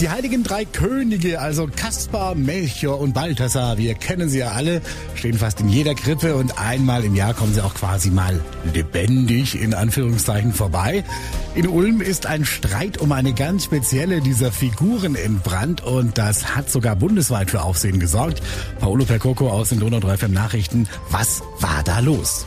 Die heiligen drei Könige, also Kaspar, Melchior und Balthasar, wir kennen sie ja alle, stehen fast in jeder Krippe und einmal im Jahr kommen sie auch quasi mal lebendig in Anführungszeichen vorbei. In Ulm ist ein Streit um eine ganz spezielle dieser Figuren entbrannt und das hat sogar bundesweit für Aufsehen gesorgt. Paolo Percoco aus den Donau 3 FM Nachrichten. Was war da los?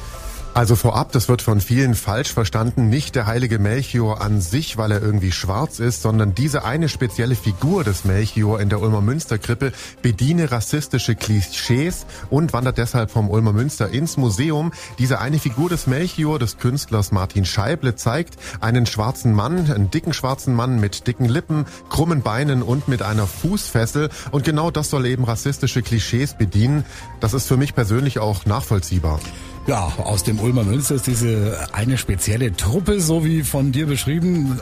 Also vorab, das wird von vielen falsch verstanden, nicht der heilige Melchior an sich, weil er irgendwie schwarz ist, sondern diese eine spezielle Figur des Melchior in der Ulmer Münsterkrippe bediene rassistische Klischees und wandert deshalb vom Ulmer Münster ins Museum. Diese eine Figur des Melchior des Künstlers Martin Scheible zeigt einen schwarzen Mann, einen dicken schwarzen Mann mit dicken Lippen, krummen Beinen und mit einer Fußfessel und genau das soll eben rassistische Klischees bedienen. Das ist für mich persönlich auch nachvollziehbar. Ja, aus dem Ulmer Münster ist diese eine spezielle Truppe, so wie von dir beschrieben,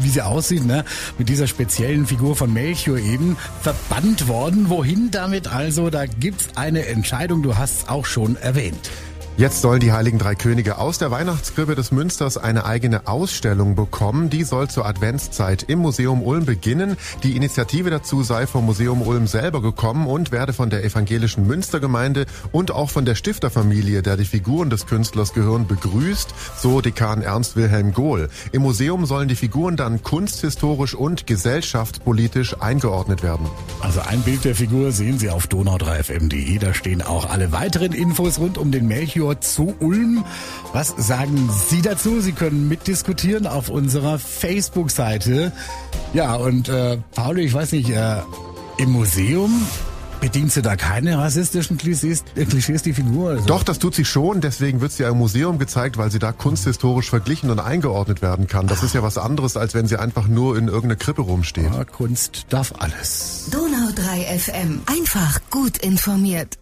wie sie aussieht, ne? mit dieser speziellen Figur von Melchior eben verbannt worden. Wohin damit also? Da gibt's eine Entscheidung, du hast es auch schon erwähnt. Jetzt sollen die Heiligen Drei Könige aus der Weihnachtskrippe des Münsters eine eigene Ausstellung bekommen. Die soll zur Adventszeit im Museum Ulm beginnen. Die Initiative dazu sei vom Museum Ulm selber gekommen und werde von der evangelischen Münstergemeinde und auch von der Stifterfamilie, der die Figuren des Künstlers gehören, begrüßt, so Dekan Ernst Wilhelm Gohl. Im Museum sollen die Figuren dann kunsthistorisch und gesellschaftspolitisch eingeordnet werden. Also ein Bild der Figur sehen Sie auf donau3fm.de. Da stehen auch alle weiteren Infos rund um den Melchior Melchior zu Ulm. Was sagen Sie dazu? Sie können mitdiskutieren auf unserer Facebook-Seite. Ja, und äh, Paolo, ich weiß nicht, äh, im Museum Bedient sie da keine rassistischen Klischees, äh, Klischees die Figur? Also? Doch, das tut sie schon. Deswegen wird sie ja im Museum gezeigt, weil sie da kunsthistorisch verglichen und eingeordnet werden kann. Das ah. ist ja was anderes, als wenn sie einfach nur in irgendeiner Krippe rumsteht. Ja, Kunst darf alles. Donau 3 FM. Einfach gut informiert.